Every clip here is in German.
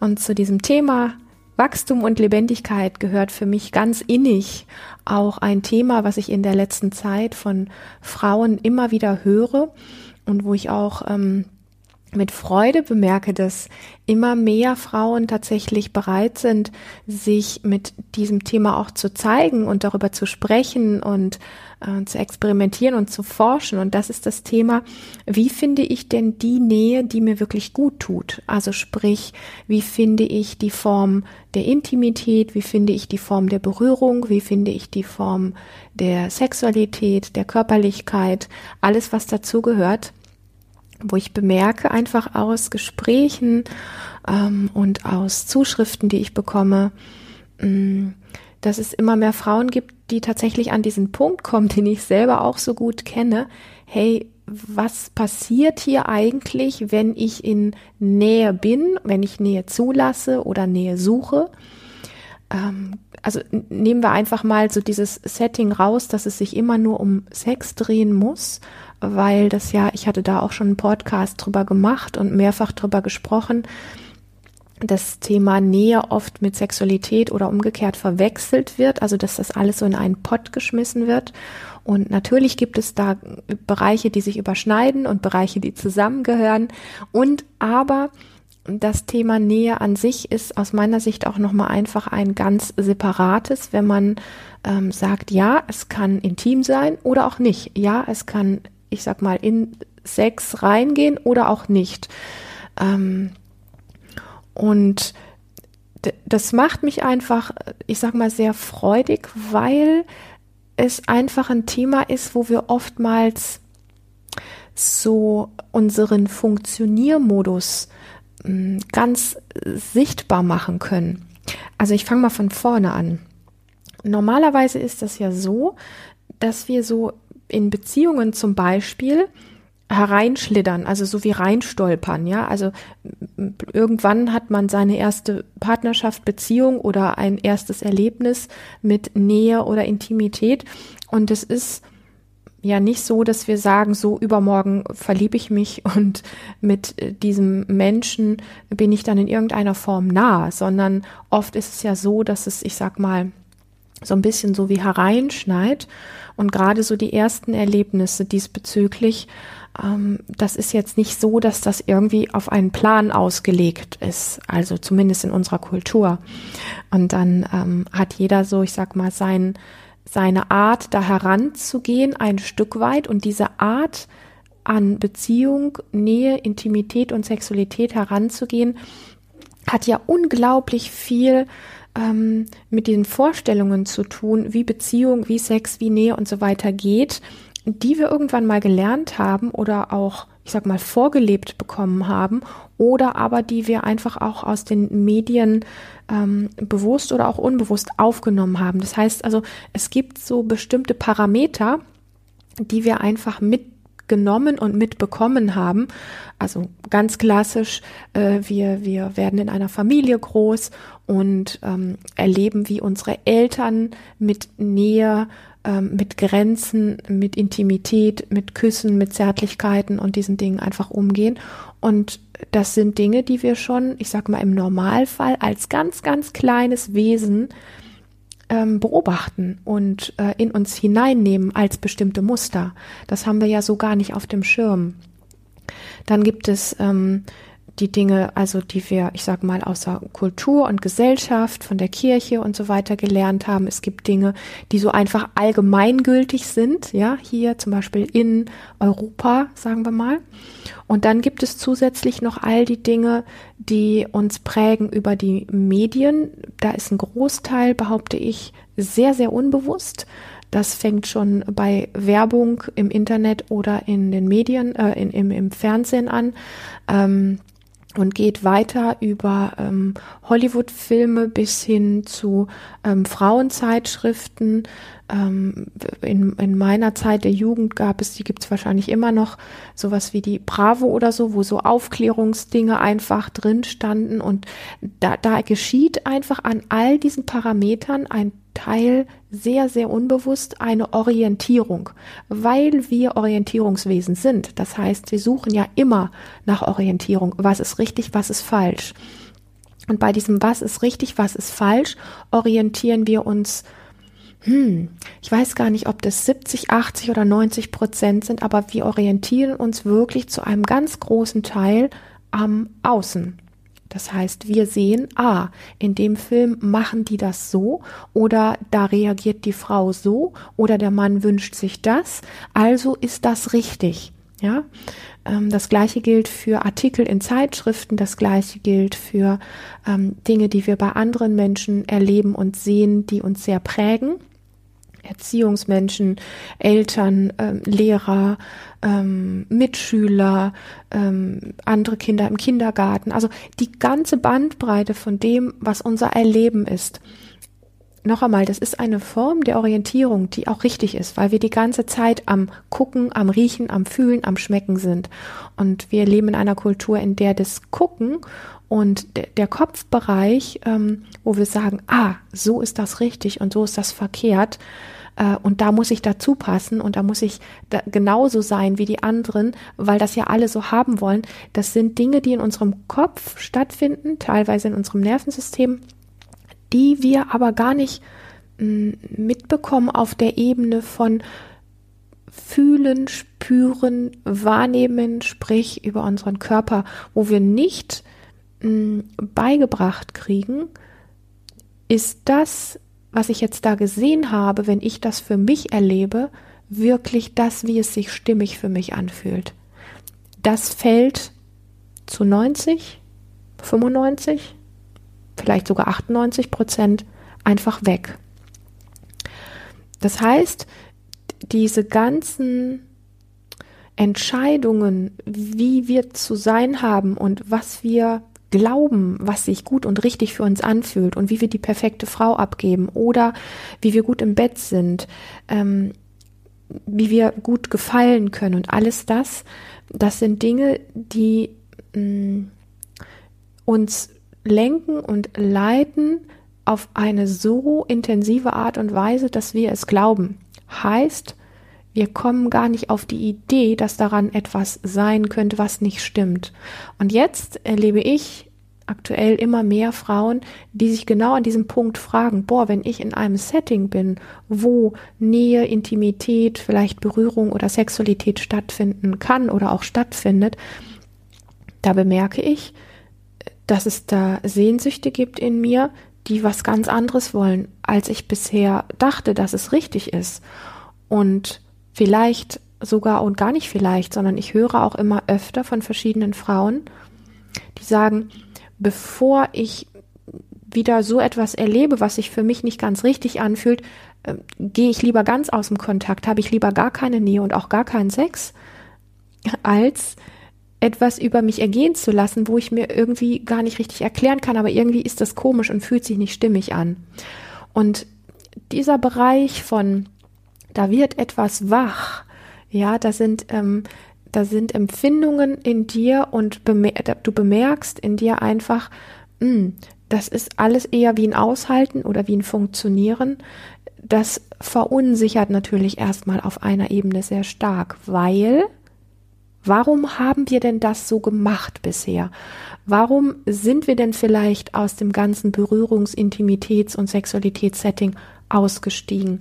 Und zu diesem Thema Wachstum und Lebendigkeit gehört für mich ganz innig auch ein Thema, was ich in der letzten Zeit von Frauen immer wieder höre und wo ich auch ähm, mit Freude bemerke, dass immer mehr Frauen tatsächlich bereit sind, sich mit diesem Thema auch zu zeigen und darüber zu sprechen und äh, zu experimentieren und zu forschen. Und das ist das Thema, wie finde ich denn die Nähe, die mir wirklich gut tut? Also sprich, wie finde ich die Form der Intimität, wie finde ich die Form der Berührung, wie finde ich die Form der Sexualität, der Körperlichkeit, alles, was dazugehört wo ich bemerke, einfach aus Gesprächen ähm, und aus Zuschriften, die ich bekomme, mh, mm, dass es immer mehr Frauen gibt, die tatsächlich an diesen Punkt kommen, den ich selber auch so gut kenne. Hey, was passiert hier eigentlich, wenn ich in Nähe bin, wenn ich Nähe zulasse oder Nähe suche? Ähm, also nehmen wir einfach mal so dieses Setting raus, dass es sich immer nur um Sex drehen muss, weil das ja, ich hatte da auch schon einen Podcast drüber gemacht und mehrfach drüber gesprochen, das Thema Nähe oft mit Sexualität oder umgekehrt verwechselt wird, also dass das alles so in einen Pott geschmissen wird. Und natürlich gibt es da Bereiche, die sich überschneiden und Bereiche, die zusammengehören. Und aber das Thema Nähe an sich ist aus meiner Sicht auch nochmal einfach ein ganz separates, wenn man ähm, sagt, ja, es kann intim sein oder auch nicht. Ja, es kann, ich sag mal, in Sex reingehen oder auch nicht. Ähm, und das macht mich einfach, ich sag mal, sehr freudig, weil es einfach ein Thema ist, wo wir oftmals so unseren Funktioniermodus hm, ganz sichtbar machen können. Also ich fange mal von vorne an. Normalerweise ist das ja so, dass wir so in Beziehungen zum Beispiel hereinschlittern, also so wie reinstolpern, ja. Also irgendwann hat man seine erste Partnerschaft, Beziehung oder ein erstes Erlebnis mit Nähe oder Intimität und es ist ja nicht so, dass wir sagen, so übermorgen verliebe ich mich und mit äh, diesem Menschen bin ich dann in irgendeiner Form nah, sondern oft ist es ja so, dass es, ich sag mal, so ein bisschen so wie hereinschneit und gerade so die ersten Erlebnisse diesbezüglich ähm, das ist jetzt nicht so, dass das irgendwie auf einen Plan ausgelegt ist, also zumindest in unserer Kultur. Und dann ähm, hat jeder so, ich sag mal, sein, seine Art, da heranzugehen, ein Stück weit und diese Art an Beziehung, Nähe, Intimität und Sexualität heranzugehen, hat ja unglaublich viel ähm, mit den Vorstellungen zu tun, wie Beziehung, wie Sex, wie Nähe und so weiter geht die wir irgendwann mal gelernt haben oder auch, ich sag mal, vorgelebt bekommen haben oder aber die wir einfach auch aus den Medien ähm, bewusst oder auch unbewusst aufgenommen haben. Das heißt also, es gibt so bestimmte Parameter, die wir einfach mitgenommen und mitbekommen haben. Also ganz klassisch, äh, wir, wir werden in einer Familie groß und ähm, erleben, wie unsere Eltern mit Nähe ähm, mit Grenzen, mit Intimität, mit Küssen, mit Zärtlichkeiten und diesen Dingen einfach umgehen. Und das sind Dinge, die wir schon, ich sag mal, im Normalfall als ganz, ganz kleines Wesen ähm, beobachten und äh, in uns hineinnehmen als bestimmte Muster. Das haben wir ja so gar nicht auf dem Schirm. Dann gibt es ähm, die Dinge, also die wir, ich sag mal, außer Kultur und Gesellschaft, von der Kirche und so weiter gelernt haben. Es gibt Dinge, die so einfach allgemeingültig sind, ja, hier zum Beispiel in Europa, sagen wir mal. Und dann gibt es zusätzlich noch all die Dinge, die uns prägen über die Medien. Da ist ein Großteil, behaupte ich, sehr, sehr unbewusst. Das fängt schon bei Werbung im Internet oder in den Medien, äh, in, im, im Fernsehen an. Ähm, und geht weiter über ähm, Hollywood-Filme bis hin zu ähm, Frauenzeitschriften. Ähm, in, in meiner Zeit der Jugend gab es, die gibt es wahrscheinlich immer noch, sowas wie die Bravo oder so, wo so Aufklärungsdinge einfach drin standen. Und da, da geschieht einfach an all diesen Parametern ein Teil sehr, sehr unbewusst eine Orientierung, weil wir Orientierungswesen sind. Das heißt, wir suchen ja immer nach Orientierung. Was ist richtig, was ist falsch? Und bei diesem Was ist richtig, was ist falsch, orientieren wir uns, hm, ich weiß gar nicht, ob das 70, 80 oder 90 Prozent sind, aber wir orientieren uns wirklich zu einem ganz großen Teil am Außen. Das heißt, wir sehen, ah, in dem Film machen die das so oder da reagiert die Frau so oder der Mann wünscht sich das, also ist das richtig. Ja, ähm, das gleiche gilt für Artikel in Zeitschriften, das gleiche gilt für ähm, Dinge, die wir bei anderen Menschen erleben und sehen, die uns sehr prägen. Erziehungsmenschen, Eltern, ähm, Lehrer, ähm, Mitschüler, ähm, andere Kinder im Kindergarten. Also die ganze Bandbreite von dem, was unser Erleben ist. Noch einmal, das ist eine Form der Orientierung, die auch richtig ist, weil wir die ganze Zeit am Gucken, am Riechen, am Fühlen, am Schmecken sind. Und wir leben in einer Kultur, in der das Gucken und der Kopfbereich, ähm, wo wir sagen, ah, so ist das richtig und so ist das verkehrt, äh, und da muss ich dazu passen und da muss ich da genauso sein wie die anderen, weil das ja alle so haben wollen. Das sind Dinge, die in unserem Kopf stattfinden, teilweise in unserem Nervensystem, die wir aber gar nicht mh, mm, mitbekommen auf der Ebene von fühlen, spüren, wahrnehmen, sprich über unseren Körper, wo wir nicht mh, mm, beigebracht kriegen, ist das was ich jetzt da gesehen habe, wenn ich das für mich erlebe, wirklich das, wie es sich stimmig für mich anfühlt. Das fällt zu 90, 95, vielleicht sogar 98 Prozent einfach weg. Das heißt, diese ganzen Entscheidungen, wie wir zu sein haben und was wir glauben, was sich gut und richtig für uns anfühlt und wie wir die perfekte Frau abgeben oder wie wir gut im Bett sind, ähm, wie wir gut gefallen können und alles das, das sind Dinge, die mh, mm, uns lenken und leiten auf eine so intensive Art und Weise, dass wir es glauben. Heißt, wir kommen gar nicht auf die Idee, dass daran etwas sein könnte, was nicht stimmt. Und jetzt erlebe ich aktuell immer mehr Frauen, die sich genau an diesem Punkt fragen, boah, wenn ich in einem Setting bin, wo Nähe, Intimität, vielleicht Berührung oder Sexualität stattfinden kann oder auch stattfindet, da bemerke ich, dass es da Sehnsüchte gibt in mir, die was ganz anderes wollen, als ich bisher dachte, dass es richtig ist. Und vielleicht sogar und gar nicht vielleicht, sondern ich höre auch immer öfter von verschiedenen Frauen, die sagen, bevor ich wieder so etwas erlebe, was sich für mich nicht ganz richtig anfühlt, äh, gehe ich lieber ganz aus dem Kontakt, habe ich lieber gar keine Nähe und auch gar keinen Sex, als etwas über mich ergehen zu lassen, wo ich mir irgendwie gar nicht richtig erklären kann, aber irgendwie ist das komisch und fühlt sich nicht stimmig an. Und dieser Bereich von da wird etwas wach. Ja, da sind, ähm, da sind Empfindungen in dir und bemer du bemerkst in dir einfach, mh, hm, das ist alles eher wie ein Aushalten oder wie ein Funktionieren. Das verunsichert natürlich erstmal auf einer Ebene sehr stark, weil Warum haben wir denn das so gemacht bisher? Warum sind wir denn vielleicht aus dem ganzen Berührungs-, Intimitäts- und Sexualitätssetting ausgestiegen?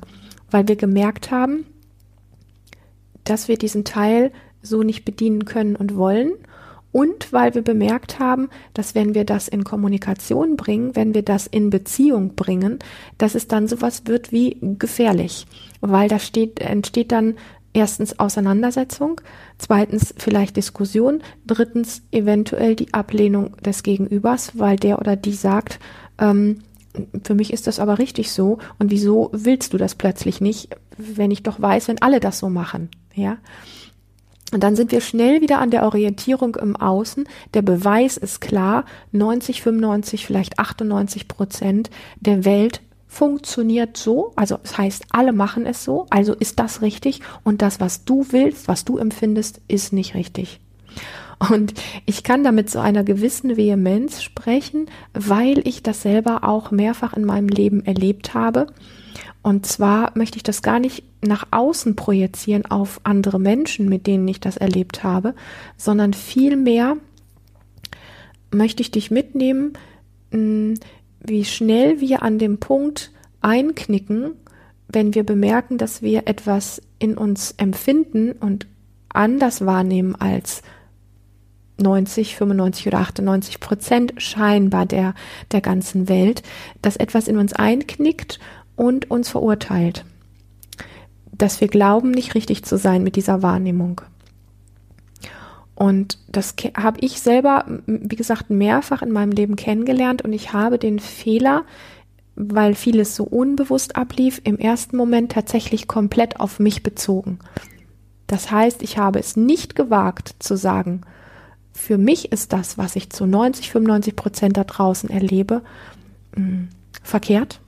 Weil wir gemerkt haben, dass wir diesen Teil so nicht bedienen können und wollen und weil wir bemerkt haben, dass wenn wir das in Kommunikation bringen, wenn wir das in Beziehung bringen, dass es dann sowas wird wie gefährlich, weil da steht, entsteht dann erstens Auseinandersetzung, zweitens vielleicht Diskussion, drittens eventuell die Ablehnung des Gegenübers, weil der oder die sagt, ähm, für mich ist das aber richtig so. Und wieso willst du das plötzlich nicht, wenn ich doch weiß, wenn alle das so machen? Ja. Und dann sind wir schnell wieder an der Orientierung im Außen. Der Beweis ist klar. 90, 95, vielleicht 98 Prozent der Welt funktioniert so. Also das heißt, alle machen es so. Also ist das richtig. Und das, was du willst, was du empfindest, ist nicht richtig. Und ich kann damit so einer gewissen Vehemenz sprechen, weil ich das selber auch mehrfach in meinem Leben erlebt habe. Und zwar möchte ich das gar nicht nach außen projizieren auf andere Menschen, mit denen ich das erlebt habe, sondern vielmehr möchte ich dich mitnehmen, hm, wie schnell wir an dem Punkt einknicken, wenn wir bemerken, dass wir etwas in uns empfinden und anders wahrnehmen als 90, 95 oder 98 Prozent scheinbar der, der ganzen Welt, dass etwas in uns einknickt und uns verurteilt. Dass wir glauben, nicht richtig zu sein mit dieser Wahrnehmung. Und das habe ich selber, wie gesagt, mehrfach in meinem Leben kennengelernt und ich habe den Fehler, weil vieles so unbewusst ablief, im ersten Moment tatsächlich komplett auf mich bezogen. Das heißt, ich habe es nicht gewagt zu sagen, für mich ist das, was ich zu 90, 95 Prozent da draußen erlebe, mh, mm, verkehrt.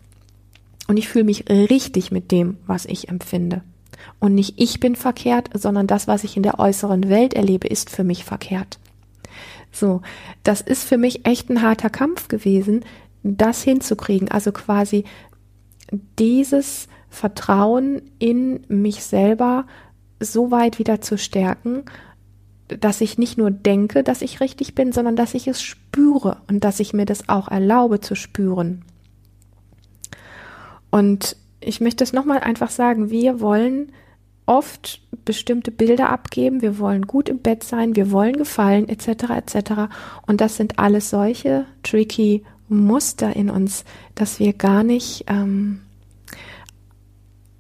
Und ich fühle mich richtig mit dem, was ich empfinde. Und nicht ich bin verkehrt, sondern das, was ich in der äußeren Welt erlebe, ist für mich verkehrt. So, das ist für mich echt ein harter Kampf gewesen, das hinzukriegen. Also quasi dieses Vertrauen in mich selber so weit wieder zu stärken dass ich nicht nur denke, dass ich richtig bin, sondern dass ich es spüre und dass ich mir das auch erlaube zu spüren. Und ich möchte es nochmal einfach sagen, wir wollen oft bestimmte Bilder abgeben, wir wollen gut im Bett sein, wir wollen gefallen, etc., etc. Und das sind alles solche tricky Muster in uns, dass wir gar nicht ähm,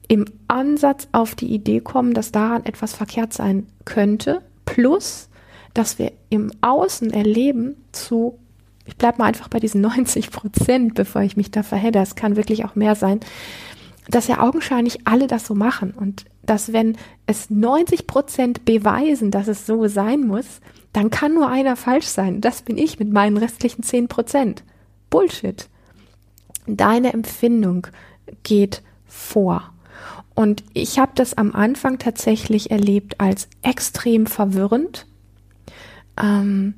im Ansatz auf die Idee kommen, dass daran etwas verkehrt sein könnte, plus, dass wir im Außen erleben zu, ich bleibe mal einfach bei diesen 90 Prozent, bevor ich mich da verhedder, es kann wirklich auch mehr sein, dass ja augenscheinlich alle das so machen und dass wenn es 90 Prozent beweisen, dass es so sein muss, dann kann nur einer falsch sein. Das bin ich mit meinen restlichen 10 Prozent. Bullshit. Deine Empfindung geht vor. Und ich habe das am Anfang tatsächlich erlebt als extrem verwirrend, ähm,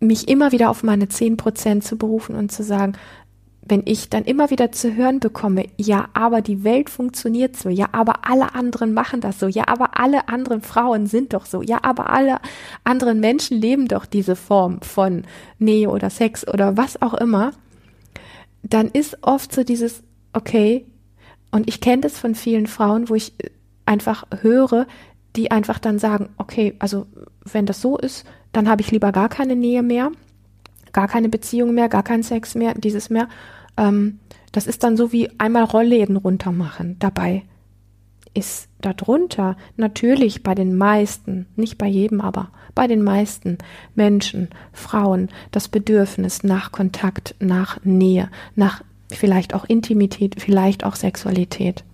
mich immer wieder auf meine zehn Prozent zu berufen und zu sagen, wenn ich dann immer wieder zu hören bekomme, ja, aber die Welt funktioniert so, ja, aber alle anderen machen das so, ja, aber alle anderen Frauen sind doch so, ja, aber alle anderen Menschen leben doch diese Form von Nähe oder Sex oder was auch immer, dann ist oft so dieses, okay, und ich kenne das von vielen Frauen, wo ich äh, einfach höre, die einfach dann sagen, okay, also wenn das so ist, dann habe ich lieber gar keine Nähe mehr, gar keine Beziehung mehr, gar keinen Sex mehr, dieses mehr. Ähm, das ist dann so wie einmal Rollläden runtermachen. Dabei ist darunter natürlich bei den meisten, nicht bei jedem, aber bei den meisten Menschen, Frauen, das Bedürfnis nach Kontakt, nach Nähe, nach vielleicht auch Intimität, vielleicht auch Sexualität.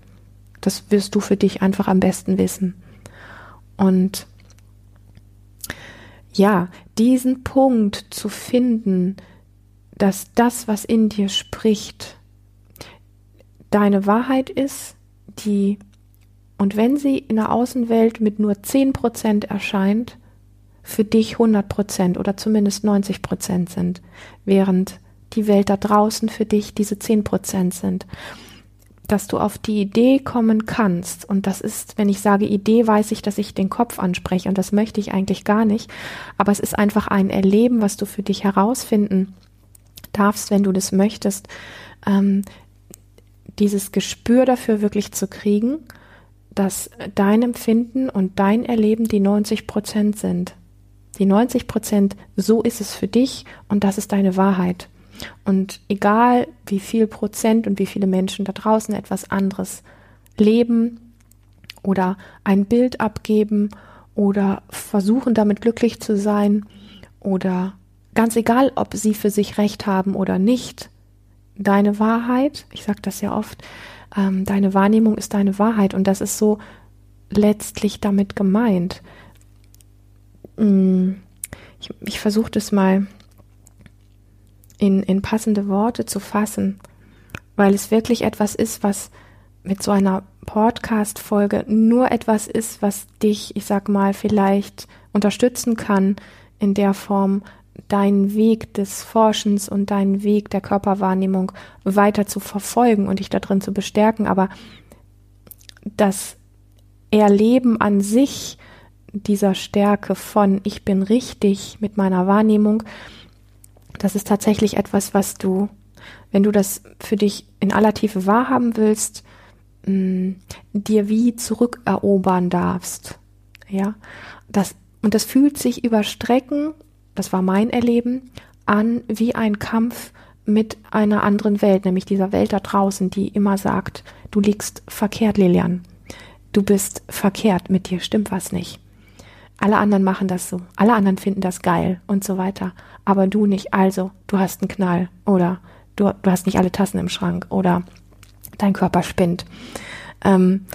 Das wirst du für dich einfach am besten wissen. Und ja, diesen Punkt zu finden, dass das, was in dir spricht, deine Wahrheit ist, die, und wenn sie in der Außenwelt mit nur 10% erscheint, für dich 100% oder zumindest 90% sind, während die Welt da draußen für dich diese zehn Prozent sind. Dass du auf die Idee kommen kannst. Und das ist, wenn ich sage Idee, weiß ich, dass ich den Kopf anspreche. Und das möchte ich eigentlich gar nicht. Aber es ist einfach ein Erleben, was du für dich herausfinden darfst, wenn du das möchtest. Ähm, dieses Gespür dafür wirklich zu kriegen, dass dein Empfinden und dein Erleben die 90 Prozent sind. Die 90 Prozent, so ist es für dich und das ist deine Wahrheit. Und egal wie viel Prozent und wie viele Menschen da draußen etwas anderes leben oder ein Bild abgeben oder versuchen damit glücklich zu sein oder ganz egal, ob sie für sich recht haben oder nicht, deine Wahrheit, ich sage das ja oft, ähm, deine Wahrnehmung ist deine Wahrheit und das ist so letztlich damit gemeint. mm, ich, ich versuche das mal in, in passende Worte zu fassen, weil es wirklich etwas ist, was mit so einer Podcast-Folge nur etwas ist, was dich, ich sag mal, vielleicht unterstützen kann, in der Form deinen Weg des Forschens und deinen Weg der Körperwahrnehmung weiter zu verfolgen und dich darin zu bestärken. Aber das Erleben an sich dieser Stärke von ich bin richtig mit meiner Wahrnehmung, das ist tatsächlich etwas, was du, wenn du das für dich in aller Tiefe wahrhaben willst, mh, mm, dir wie zurückerobern darfst. Ja, das, und das fühlt sich über Strecken, das war mein Erleben, an wie ein Kampf mit einer anderen Welt, nämlich dieser Welt da draußen, die immer sagt, du liegst verkehrt, Lilian. Du bist verkehrt, mit dir stimmt was nicht. Alle anderen machen das so, alle anderen finden das geil und so weiter. Aber du nicht, also du hast einen Knall oder du, du hast nicht alle Tassen im Schrank oder dein Körper spinnt. Ähm,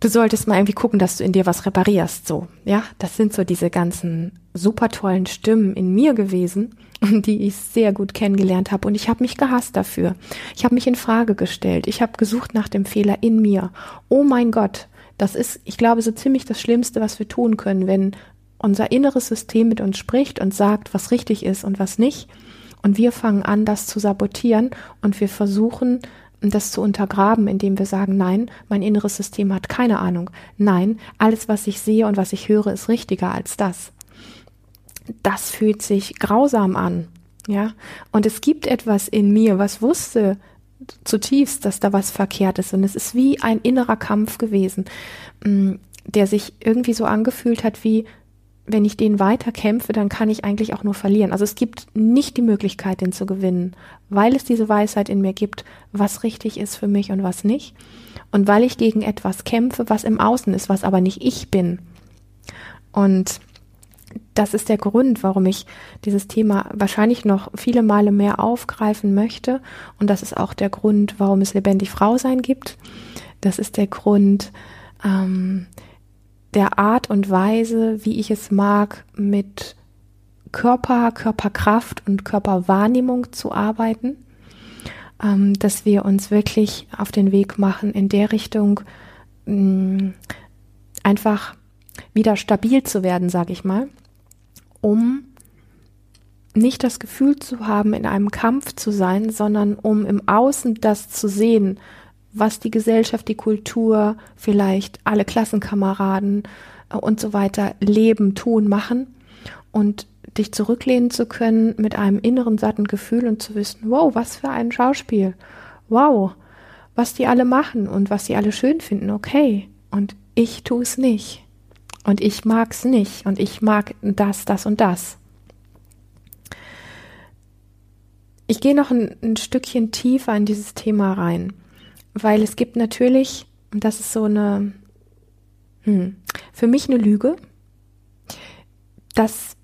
du solltest mal irgendwie gucken, dass du in dir was reparierst. So, ja, das sind so diese ganzen super tollen Stimmen in mir gewesen, die ich sehr gut kennengelernt habe. Und ich habe mich gehasst dafür. Ich habe mich in Frage gestellt. Ich habe gesucht nach dem Fehler in mir. Oh mein Gott, das ist, ich glaube, so ziemlich das Schlimmste, was wir tun können, wenn unser inneres System mit uns spricht und sagt, was richtig ist und was nicht. Und wir fangen an, das zu sabotieren und wir versuchen, das zu untergraben, indem wir sagen, nein, mein inneres System hat keine Ahnung. Nein, alles, was ich sehe und was ich höre, ist richtiger als das. Das fühlt sich grausam an. Ja, und es gibt etwas in mir, was wusste zutiefst, dass da was verkehrt ist. Und es ist wie ein innerer Kampf gewesen, mm, der sich irgendwie so angefühlt hat wie, wenn ich den weiter kämpfe, dann kann ich eigentlich auch nur verlieren. Also es gibt nicht die Möglichkeit, den zu gewinnen, weil es diese Weisheit in mir gibt, was richtig ist für mich und was nicht. Und weil ich gegen etwas kämpfe, was im Außen ist, was aber nicht ich bin. Und das ist der Grund, warum ich dieses Thema wahrscheinlich noch viele Male mehr aufgreifen möchte. Und das ist auch der Grund, warum es lebendig Frau sein gibt. Das ist der Grund, ähm, der Art und Weise, wie ich es mag, mit Körper, Körperkraft und Körperwahrnehmung zu arbeiten, ähm, dass wir uns wirklich auf den Weg machen in der Richtung, mh, mm, einfach wieder stabil zu werden, sage ich mal, um nicht das Gefühl zu haben, in einem Kampf zu sein, sondern um im Außen das zu sehen, was die Gesellschaft, die Kultur, vielleicht alle Klassenkameraden äh, und so weiter leben, tun, machen und dich zurücklehnen zu können mit einem inneren satten Gefühl und zu wissen, wow, was für ein Schauspiel. Wow, was die alle machen und was sie alle schön finden, okay. Und ich tue es nicht. Und ich mag's nicht. Und ich mag das, das und das. Ich gehe noch ein, ein Stückchen tiefer in dieses Thema rein weil es gibt natürlich, und das ist so eine, hm, für mich eine Lüge, dass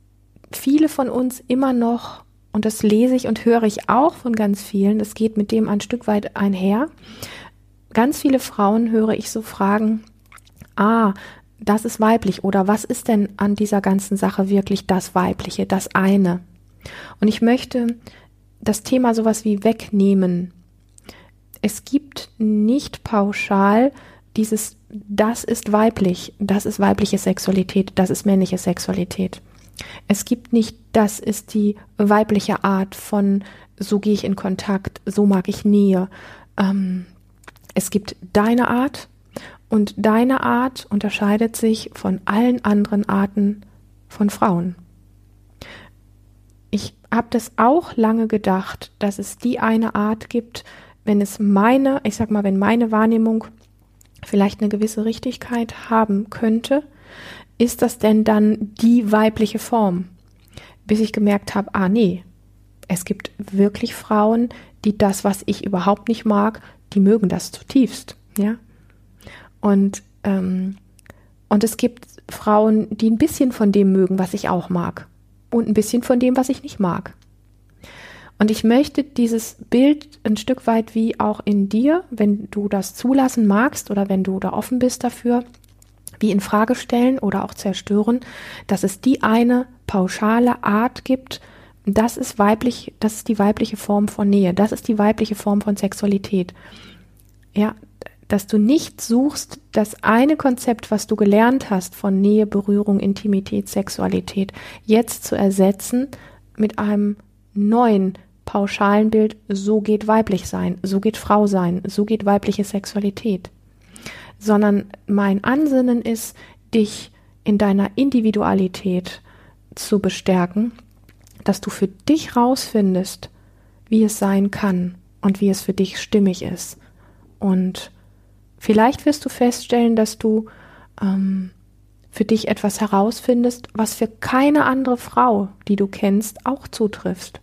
viele von uns immer noch, und das lese ich und höre ich auch von ganz vielen, das geht mit dem ein Stück weit einher, ganz viele Frauen höre ich so fragen, ah, das ist weiblich oder was ist denn an dieser ganzen Sache wirklich das Weibliche, das eine? Und ich möchte das Thema sowas wie wegnehmen es gibt nicht pauschal dieses, das ist weiblich, das ist weibliche Sexualität, das ist männliche Sexualität. Es gibt nicht, das ist die weibliche Art von, so gehe ich in Kontakt, so mag ich Nähe. Ähm, es gibt deine Art und deine Art unterscheidet sich von allen anderen Arten von Frauen. Ich habe das auch lange gedacht, dass es die eine Art gibt, wenn es meine, ich sag mal, wenn meine Wahrnehmung vielleicht eine gewisse Richtigkeit haben könnte, ist das denn dann die weibliche Form? Bis ich gemerkt habe, ah nee, es gibt wirklich Frauen, die das, was ich überhaupt nicht mag, die mögen das zutiefst, ja. Und ähm, und es gibt Frauen, die ein bisschen von dem mögen, was ich auch mag, und ein bisschen von dem, was ich nicht mag. Und ich möchte dieses Bild ein Stück weit wie auch in dir, wenn du das zulassen magst oder wenn du da offen bist dafür, wie in Frage stellen oder auch zerstören, dass es die eine pauschale Art gibt, das ist weiblich, das ist die weibliche Form von Nähe, das ist die weibliche Form von Sexualität. Ja, dass du nicht suchst, das eine Konzept, was du gelernt hast von Nähe, Berührung, Intimität, Sexualität, jetzt zu ersetzen mit einem neuen pauschalen Bild, so geht weiblich sein, so geht Frau sein, so geht weibliche Sexualität. Sondern mein Ansinnen ist, dich in deiner Individualität zu bestärken, dass du für dich rausfindest, wie es sein kann und wie es für dich stimmig ist. Und vielleicht wirst du feststellen, dass du ähm, für dich etwas herausfindest, was für keine andere Frau, die du kennst, auch zutrifft.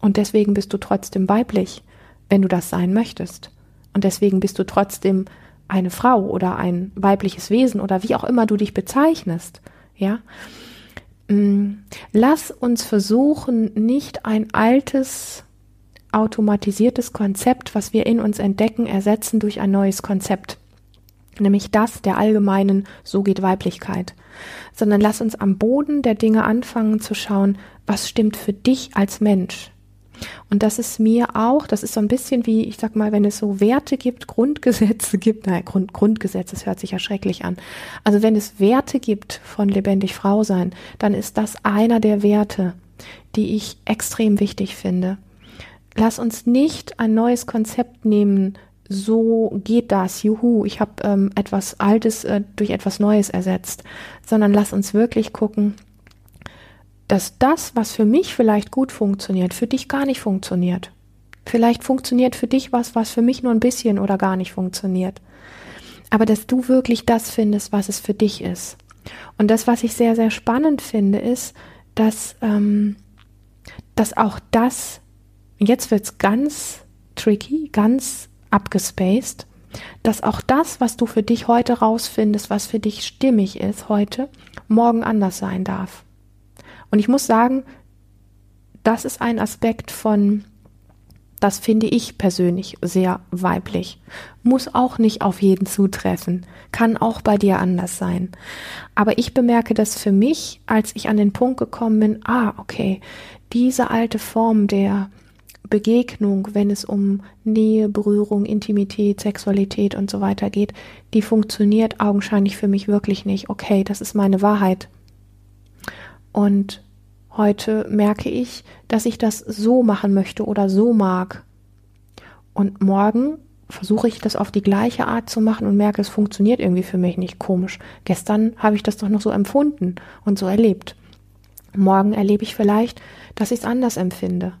Und deswegen bist du trotzdem weiblich, wenn du das sein möchtest. Und deswegen bist du trotzdem eine Frau oder ein weibliches Wesen oder wie auch immer du dich bezeichnest. Ja. Mm, lass uns versuchen, nicht ein altes, automatisiertes Konzept, was wir in uns entdecken, ersetzen durch ein neues Konzept. Nämlich das der allgemeinen, so geht Weiblichkeit. Sondern lass uns am Boden der Dinge anfangen zu schauen, was stimmt für dich als Mensch. Und das ist mir auch, das ist so ein bisschen wie, ich sag mal, wenn es so Werte gibt, Grundgesetze gibt, naja, Grund, Grundgesetze, das hört sich ja schrecklich an. Also wenn es Werte gibt von lebendig Frau sein, dann ist das einer der Werte, die ich extrem wichtig finde. Lass uns nicht ein neues Konzept nehmen, so geht das, juhu, ich habe ähm, etwas Altes äh, durch etwas Neues ersetzt, sondern lass uns wirklich gucken, dass das, was für mich vielleicht gut funktioniert, für dich gar nicht funktioniert. Vielleicht funktioniert für dich was, was für mich nur ein bisschen oder gar nicht funktioniert. Aber dass du wirklich das findest, was es für dich ist. Und das, was ich sehr, sehr spannend finde, ist, dass, ähm, dass auch das, jetzt wird's ganz tricky, ganz abgespaced, dass auch das, was du für dich heute rausfindest, was für dich stimmig ist heute, morgen anders sein darf. Und ich muss sagen, das ist ein Aspekt von, das finde ich persönlich sehr weiblich. Muss auch nicht auf jeden zutreffen, kann auch bei dir anders sein. Aber ich bemerke das für mich, als ich an den Punkt gekommen bin, ah, okay, diese alte Form der Begegnung, wenn es um Nähe, Berührung, Intimität, Sexualität und so weiter geht, die funktioniert augenscheinlich für mich wirklich nicht. Okay, das ist meine Wahrheit. Und heute merke ich, dass ich das so machen möchte oder so mag. Und morgen versuche ich das auf die gleiche Art zu machen und merke, es funktioniert irgendwie für mich nicht komisch. Gestern habe ich das doch noch so empfunden und so erlebt. Morgen erlebe ich vielleicht, dass ich es anders empfinde.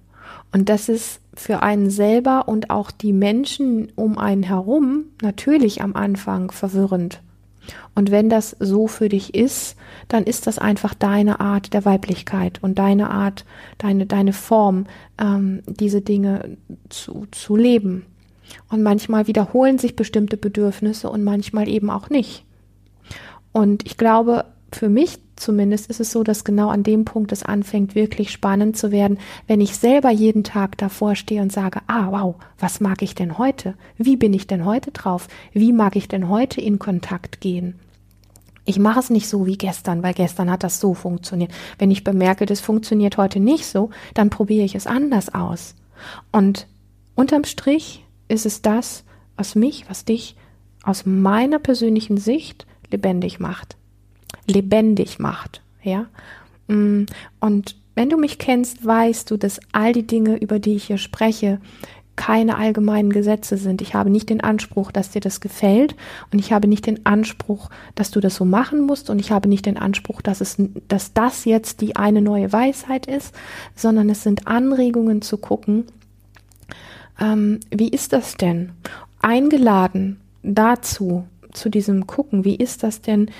Und das ist für einen selber und auch die Menschen um einen herum natürlich am Anfang verwirrend. Und wenn das so für dich ist, dann ist das einfach deine Art der Weiblichkeit und deine Art, deine, deine Form, ähm, diese Dinge zu, zu leben. Und manchmal wiederholen sich bestimmte Bedürfnisse und manchmal eben auch nicht. Und ich glaube, für mich zumindest ist es so, dass genau an dem Punkt es anfängt, wirklich spannend zu werden, wenn ich selber jeden Tag davor stehe und sage, ah, wow, was mag ich denn heute? Wie bin ich denn heute drauf? Wie mag ich denn heute in Kontakt gehen? Ich mache es nicht so wie gestern, weil gestern hat das so funktioniert. Wenn ich bemerke, das funktioniert heute nicht so, dann probiere ich es anders aus. Und unterm Strich ist es das, was mich, was dich aus meiner persönlichen Sicht lebendig macht lebendig macht, ja. Mm, und wenn du mich kennst, weißt du, dass all die Dinge, über die ich hier spreche, keine allgemeinen Gesetze sind. Ich habe nicht den Anspruch, dass dir das gefällt und ich habe nicht den Anspruch, dass du das so machen musst und ich habe nicht den Anspruch, dass es, dass das jetzt die eine neue Weisheit ist, sondern es sind Anregungen zu gucken, ähm, wie ist das denn? Eingeladen dazu, zu diesem Gucken, wie ist das denn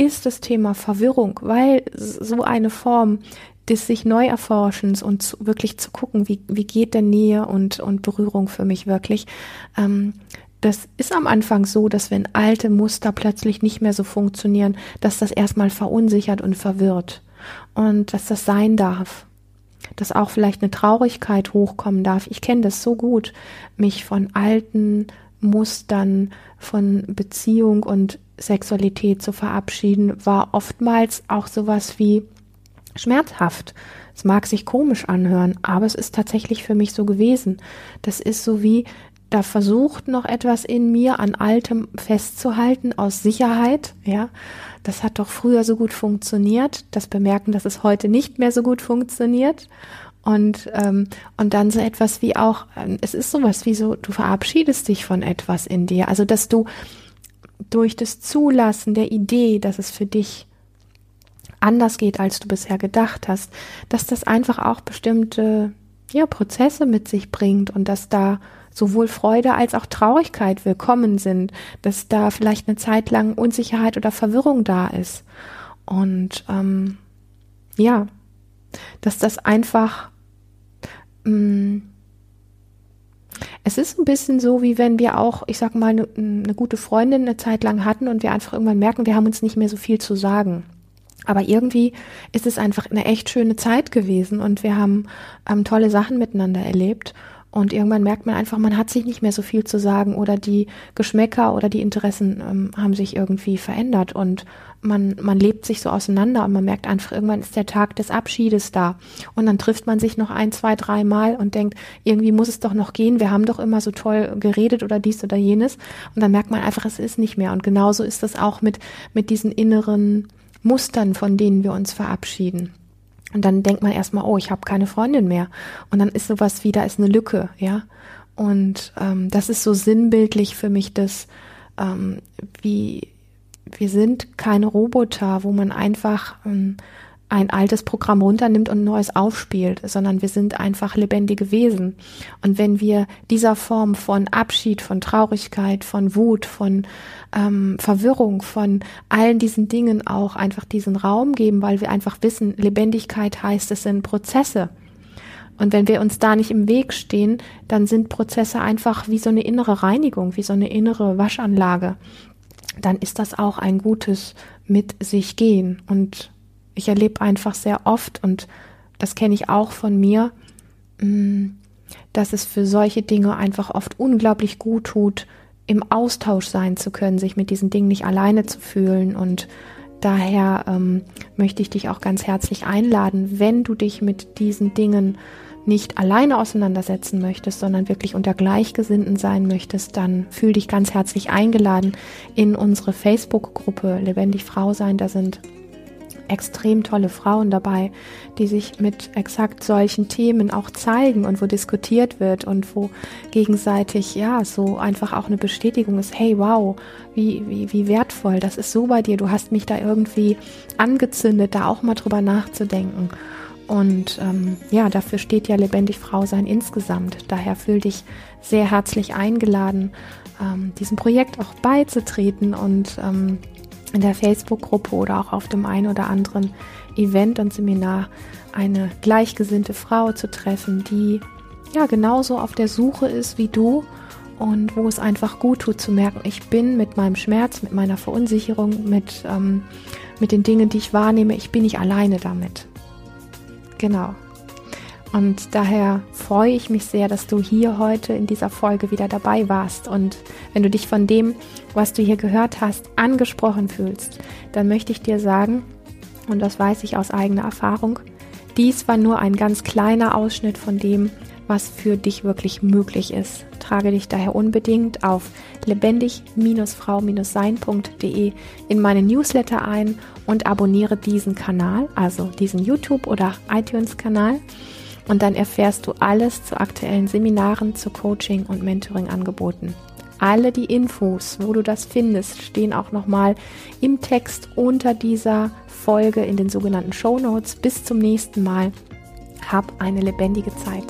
ist das Thema Verwirrung, weil so eine Form des sich Neuerforschens und zu, wirklich zu gucken, wie, wie geht denn Nähe und, und Berührung für mich wirklich, ähm, das ist am Anfang so, dass wenn alte Muster plötzlich nicht mehr so funktionieren, dass das erstmal verunsichert und verwirrt und dass das sein darf. Dass auch vielleicht eine Traurigkeit hochkommen darf. Ich kenne das so gut, mich von alten Mustern von Beziehung und Sexualität zu verabschieden, war oftmals auch sowas wie schmerzhaft. Es mag sich komisch anhören, aber es ist tatsächlich für mich so gewesen. Das ist so wie, da versucht noch etwas in mir an Altem festzuhalten aus Sicherheit, ja. Das hat doch früher so gut funktioniert. Das bemerken, dass es heute nicht mehr so gut funktioniert. Und, ähm, und dann so etwas wie auch, ähm, es ist sowas wie so, du verabschiedest dich von etwas in dir. Also, dass du durch das Zulassen der Idee, dass es für dich anders geht, als du bisher gedacht hast, dass das einfach auch bestimmte ja, Prozesse mit sich bringt und dass da sowohl Freude als auch Traurigkeit willkommen sind, dass da vielleicht eine Zeit lang Unsicherheit oder Verwirrung da ist. Und ähm, ja, dass das einfach mh, mm, es ist ein bisschen so, wie wenn wir auch, ich sag mal, eine, eine gute Freundin eine Zeit lang hatten und wir einfach irgendwann merken, wir haben uns nicht mehr so viel zu sagen. Aber irgendwie ist es einfach eine echt schöne Zeit gewesen und wir haben ähm, tolle Sachen miteinander erlebt. Und irgendwann merkt man einfach, man hat sich nicht mehr so viel zu sagen oder die Geschmäcker oder die Interessen ähm, haben sich irgendwie verändert und man, man lebt sich so auseinander und man merkt einfach, irgendwann ist der Tag des Abschiedes da. Und dann trifft man sich noch ein, zwei, drei Mal und denkt, irgendwie muss es doch noch gehen, wir haben doch immer so toll geredet oder dies oder jenes. Und dann merkt man einfach, es ist nicht mehr. Und genauso ist das auch mit, mit diesen inneren Mustern, von denen wir uns verabschieden. Und dann denkt man erstmal, oh, ich habe keine Freundin mehr. Und dann ist sowas wie, da ist eine Lücke, ja. Und ähm, das ist so sinnbildlich für mich, dass ähm, wie wir sind keine Roboter, wo man einfach ähm, ein altes Programm runternimmt und neues aufspielt, sondern wir sind einfach lebendige Wesen. Und wenn wir dieser Form von Abschied, von Traurigkeit, von Wut, von ähm, Verwirrung, von allen diesen Dingen auch einfach diesen Raum geben, weil wir einfach wissen, Lebendigkeit heißt, es sind Prozesse. Und wenn wir uns da nicht im Weg stehen, dann sind Prozesse einfach wie so eine innere Reinigung, wie so eine innere Waschanlage. Dann ist das auch ein gutes mit sich gehen und ich erlebe einfach sehr oft, und das kenne ich auch von mir, mm, dass es für solche Dinge einfach oft unglaublich gut tut, im Austausch sein zu können, sich mit diesen Dingen nicht alleine zu fühlen. Und daher ähm, möchte ich dich auch ganz herzlich einladen, wenn du dich mit diesen Dingen nicht alleine auseinandersetzen möchtest, sondern wirklich unter Gleichgesinnten sein möchtest, dann fühl dich ganz herzlich eingeladen in unsere Facebook-Gruppe Lebendig Frau sein. Da sind extrem tolle Frauen dabei, die sich mit exakt solchen Themen auch zeigen und wo diskutiert wird und wo gegenseitig ja so einfach auch eine Bestätigung ist, hey wow, wie, wie, wie wertvoll, das ist so bei dir, du hast mich da irgendwie angezündet, da auch mal drüber nachzudenken. Und ähm, ja, dafür steht ja lebendig Frau sein insgesamt. Daher fühl dich sehr herzlich eingeladen, ähm, diesem Projekt auch beizutreten und ähm, in der Facebook-Gruppe oder auch auf dem einen oder anderen Event und Seminar eine gleichgesinnte Frau zu treffen, die ja genauso auf der Suche ist wie du und wo es einfach gut tut zu merken, ich bin mit meinem Schmerz, mit meiner Verunsicherung, mit, ähm, mit den Dingen, die ich wahrnehme, ich bin nicht alleine damit. Genau. Und daher freue ich mich sehr, dass du hier heute in dieser Folge wieder dabei warst. Und wenn du dich von dem, was du hier gehört hast, angesprochen fühlst, dann möchte ich dir sagen, und das weiß ich aus eigener Erfahrung, dies war nur ein ganz kleiner Ausschnitt von dem, was für dich wirklich möglich ist. Trage dich daher unbedingt auf lebendig-frau-sein.de in meine Newsletter ein und abonniere diesen Kanal, also diesen YouTube- oder iTunes-Kanal und dann erfährst du alles zu aktuellen Seminaren, zu Coaching und Mentoring-Angeboten. Alle die Infos, wo du das findest, stehen auch nochmal im Text unter dieser Folge in den sogenannten Show Notes. Bis zum nächsten Mal. Hab eine lebendige Zeit.